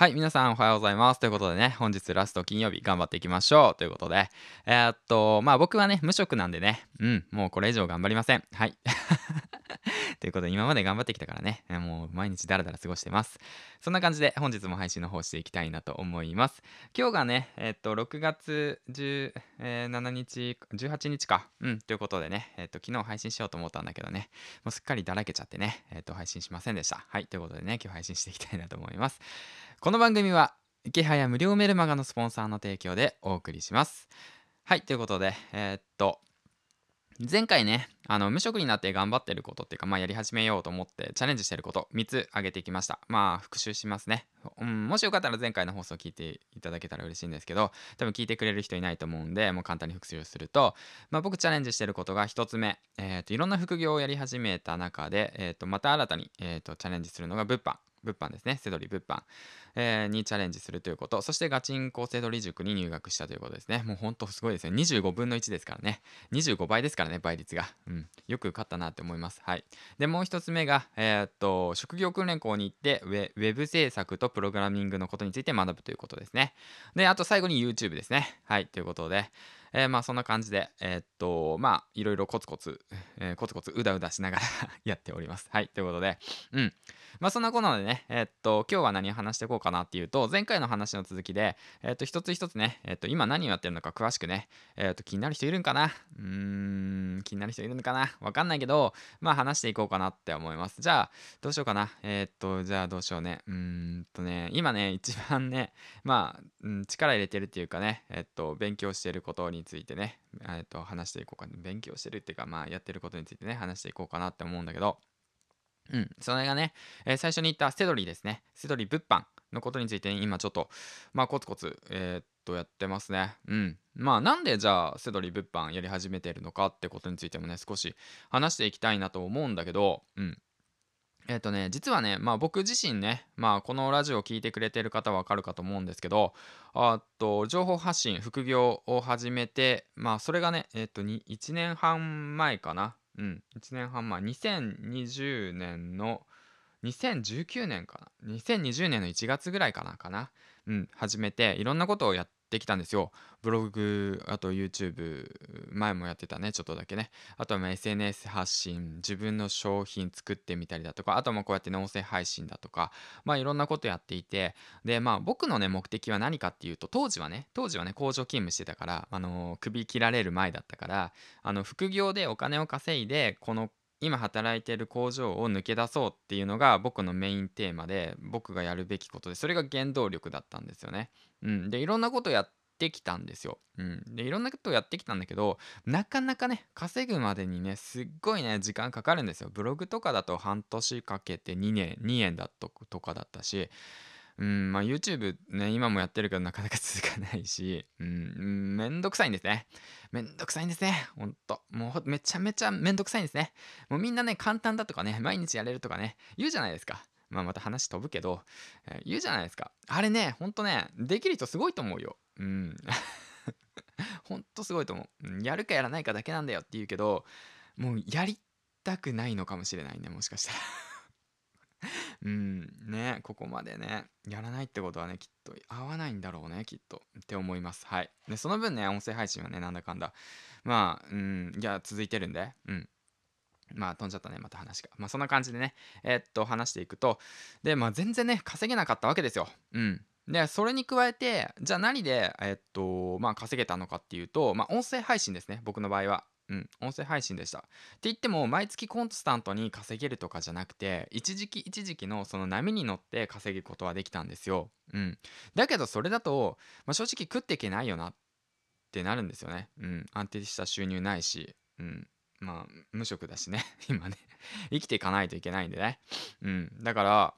はい、皆さんおはようございます。ということでね、本日ラスト金曜日頑張っていきましょう。ということで、えー、っと、まあ僕はね、無職なんでね、うん、もうこれ以上頑張りません。はい。ということで、今まで頑張ってきたからね、もう毎日ダラダラ過ごしてます。そんな感じで、本日も配信の方していきたいなと思います。今日がね、えー、っと、6月17日、18日か。うん、ということでね、えー、っと、昨日配信しようと思ったんだけどね、もうすっかりだらけちゃってね、えっと、配信しませんでした。はい、ということでね、今日配信していきたいなと思います。この番組は池早無料メルマガのスポンサーの提供でお送りしますはいということでえー、っと前回ねあの無職になって頑張ってることっていうかまあやり始めようと思ってチャレンジしてること3つ挙げてきました。まあ復習しますね、うん、もしよかったら前回の放送を聞いていただけたら嬉しいんですけど多分聞いてくれる人いないと思うんでもう簡単に復習すると、まあ、僕チャレンジしてることが1つ目、えーと、いろんな副業をやり始めた中で、えーと、また新たに、えーとチャレンジするのが物販。物販ですね、セドリ物販、えー、にチャレンジするということ、そしてガチンコセドリ塾に入学したということですね。もうほんとすごいですよ。25分の1ですからね。25倍ですからね、倍率が。うん。よく受かったなって思います。はい。で、もう一つ目が、えー、っと、職業訓練校に行ってウェ、ウェブ制作とプログラミングのことについて学ぶということですね。で、あと最後に YouTube ですね。はい。ということで、えー、まあそんな感じで、えー、っと、まあいろいろコツコツ、えー、コツコツうだうだしながら やっております。はい、ということで、うん。まあそんなことなのでね、えー、っと、今日は何を話していこうかなっていうと、前回の話の続きで、えっと、一つ一つね、えっと、今何をやってるのか詳しくね、えっと、気になる人いるんかな？うーん、気になる人いるのかな？わかんないけど、まあ話していこうかなって思います。じゃあ、どうしようかな？えっと、じゃあどうしようね。うーんとね、今ね、一番ね、まあ、うん、力入れてるっていうかね、えっと、勉強してることにについてね、えっと、話していこうかな。勉強してるっていうか、まあ、やってることについてね、話していこうかなって思うんだけど、うん、それがね、えー、最初に言ったセドリーですね。セドリ物販のことについて、今ちょっと、まあ、コツコツ、えー、っと、やってますね。うん。まあ、なんでじゃあ、セドリ物販やり始めてるのかってことについてもね、少し話していきたいなと思うんだけど、うん。えっ、とね、実はね、まあ僕自身ね、まあこのラジオを聴いてくれてる方はわかるかと思うんですけど、あと、情報発信、副業を始めて、まあそれがね、えっ、と、1年半前かな。うん、1年半前、2020年の、2019年かな。2020年の1月ぐらいかな、かな。うん、始めて、いろんなことをやっできたんですよ。ブログ、あと YouTube、前もやってたね、ちょっとだけね。あとは SNS 発信、自分の商品作ってみたりだとか、あとはこうやって音声配信だとか、まあいろんなことやっていて、で、まあ僕のね、目的は何かっていうと、当時はね、当時はね、工場勤務してたから、あのー、首切られる前だったから、あの、副業でお金を稼いで、この今働いてる工場を抜け出そうっていうのが僕のメインテーマで僕がやるべきことでそれが原動力だったんですよね。うん、でいろんなことやってきたんですよ。うん、でいろんなことをやってきたんだけどなかなかね稼ぐまでにねすっごいね時間かかるんですよ。ブログとかだと半年かけて2年2年だととかだったしうんまあ、YouTube ね今もやってるけどなかなか続かないし、うん、めんどくさいんですね。めんどくさいんですねほんと。もうめちゃめちゃめんどくさいんですね。もうみんなね簡単だとかね毎日やれるとかね言うじゃないですか。まあまた話飛ぶけど、えー、言うじゃないですか。あれねほんとねできる人すごいと思うよ。うん。ほんとすごいと思う。やるかやらないかだけなんだよって言うけどもうやりたくないのかもしれないねもしかしたら。うん。ねここまでね。やらないってことはねきっと合わないんだろうねきっとって思います。はい。でその分ね音声配信はねなんだかんだ。まあうん。いや続いてるんで。うん。まあ飛んじゃったねまた話が。まあそんな感じでねえー、っと話していくと。でまあ全然ね稼げなかったわけですよ。うん。でそれに加えてじゃあ何でえー、っとまあ稼げたのかっていうとまあ音声配信ですね僕の場合は。うん、音声配信でした。って言っても、毎月コンスタントに稼げるとかじゃなくて、一時期一時期のその波に乗って稼ぐことはできたんですよ。うん。だけど、それだと、まあ、正直食っていけないよなってなるんですよね。うん。安定した収入ないし、うん。まあ、無職だしね。今ね生きていかないといけないんでね。うん。だから、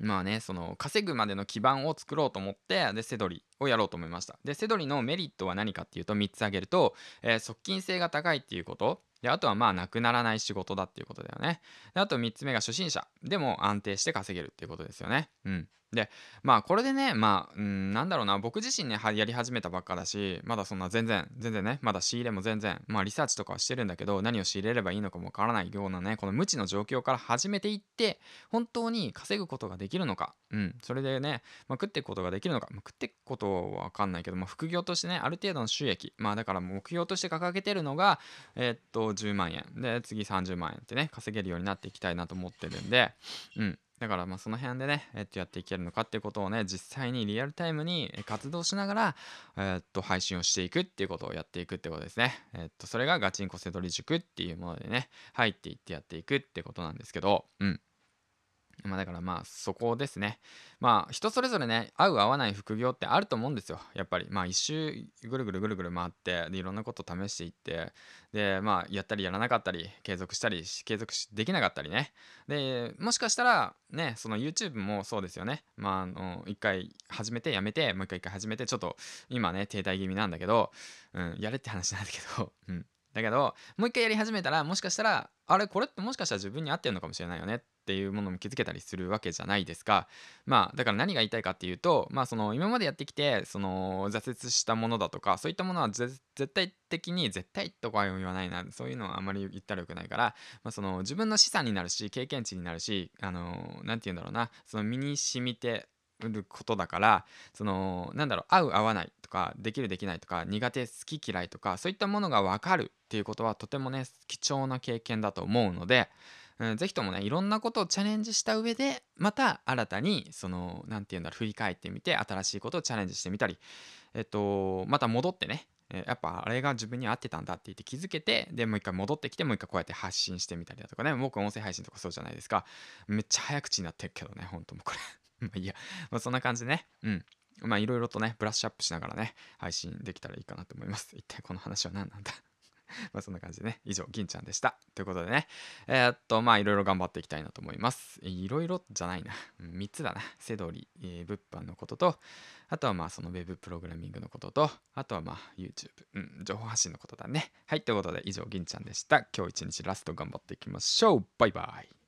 まあね、その稼ぐまでの基盤を作ろうと思って、で、セドリをやろうと思いました。で、セドリのメリットは何かっていうと、3つ挙げると、えー、側近性が高いっていうこと、であとはまあなくならない仕事だっていうことだよね。であと3つ目が初心者。でも安定して稼げるっていうことですよね。うん。でまあこれでねまあうんなんだろうな。僕自身ねやり始めたばっかだしまだそんな全然全然ねまだ仕入れも全然まあリサーチとかはしてるんだけど何を仕入れればいいのかもわからないようなねこの無知の状況から始めていって本当に稼ぐことができるのか。うん。それでね、まあ、食っていくことができるのか、まあ、食っていくことはわかんないけど、まあ、副業としてねある程度の収益。まあだから目標として掲げてるのがえー、っと10万円で次30万円ってね稼げるようになっていきたいなと思ってるんでうんだからまあその辺でね、えっと、やっていけるのかっていうことをね、実際にリアルタイムに活動しながら、えっと、配信をしていくっていうことをやっていくってことですね。えっと、それがガチンコセドリ塾っていうものでね、入っていってやっていくってことなんですけど、うん。まあだからまあそこですね。まあ人それぞれね、合う合わない副業ってあると思うんですよ。やっぱり。まあ一周ぐるぐるぐるぐる回って、でいろんなこと試していって、でまあやったりやらなかったり、継続したり、継続できなかったりね。で、もしかしたらね、その YouTube もそうですよね。まああの、一回始めてやめて、もう一回一回始めて、ちょっと今ね、停滞気味なんだけど、うん、やれって話なんだけど、うん。だけど、もう一回やり始めたら、もしかしたら、あれこれってもしかしたら自分に合ってるのかもしれないよねていうものも気づけたりするわけじゃないですか。まあだから何が言いたいかっていうと、まあその今までやってきてその挫折したものだとかそういったものは絶対的に絶対とかは言わないなそういうのはあんまり言ったらよくないから、まあ、その自分の資産になるし経験値になるしあの何て言うんだろうなその身に染みてることだからそのなんだろう合う合わないとかできるできないとか苦手好き嫌いとかそういったものが分かるっていうことはとてもね貴重な経験だと思うので、うん、ぜひともねいろんなことをチャレンジした上でまた新たにその何て言うんだろう振り返ってみて新しいことをチャレンジしてみたりえっとまた戻ってねやっぱあれが自分に合ってたんだって言って気づけてでもう一回戻ってきてもう一回こうやって発信してみたりだとかね僕音声配信とかそうじゃないですか。めっちゃ早口になってるけどねほんともうこれ。まあいいや、まあ、そんな感じでね、うん。まあいろいろとね、ブラッシュアップしながらね、配信できたらいいかなと思います。一体この話は何なんだ。まあそんな感じでね、以上、銀ちゃんでした。ということでね、えー、っと、まあいろいろ頑張っていきたいなと思います。いろいろじゃないな。3つだな。セドリ、えー、物販のことと、あとはまあそのウェブプログラミングのことと、あとはまあ YouTube、うん、情報発信のことだね。はい、ということで以上、銀ちゃんでした。今日一日ラスト頑張っていきましょう。バイバイ。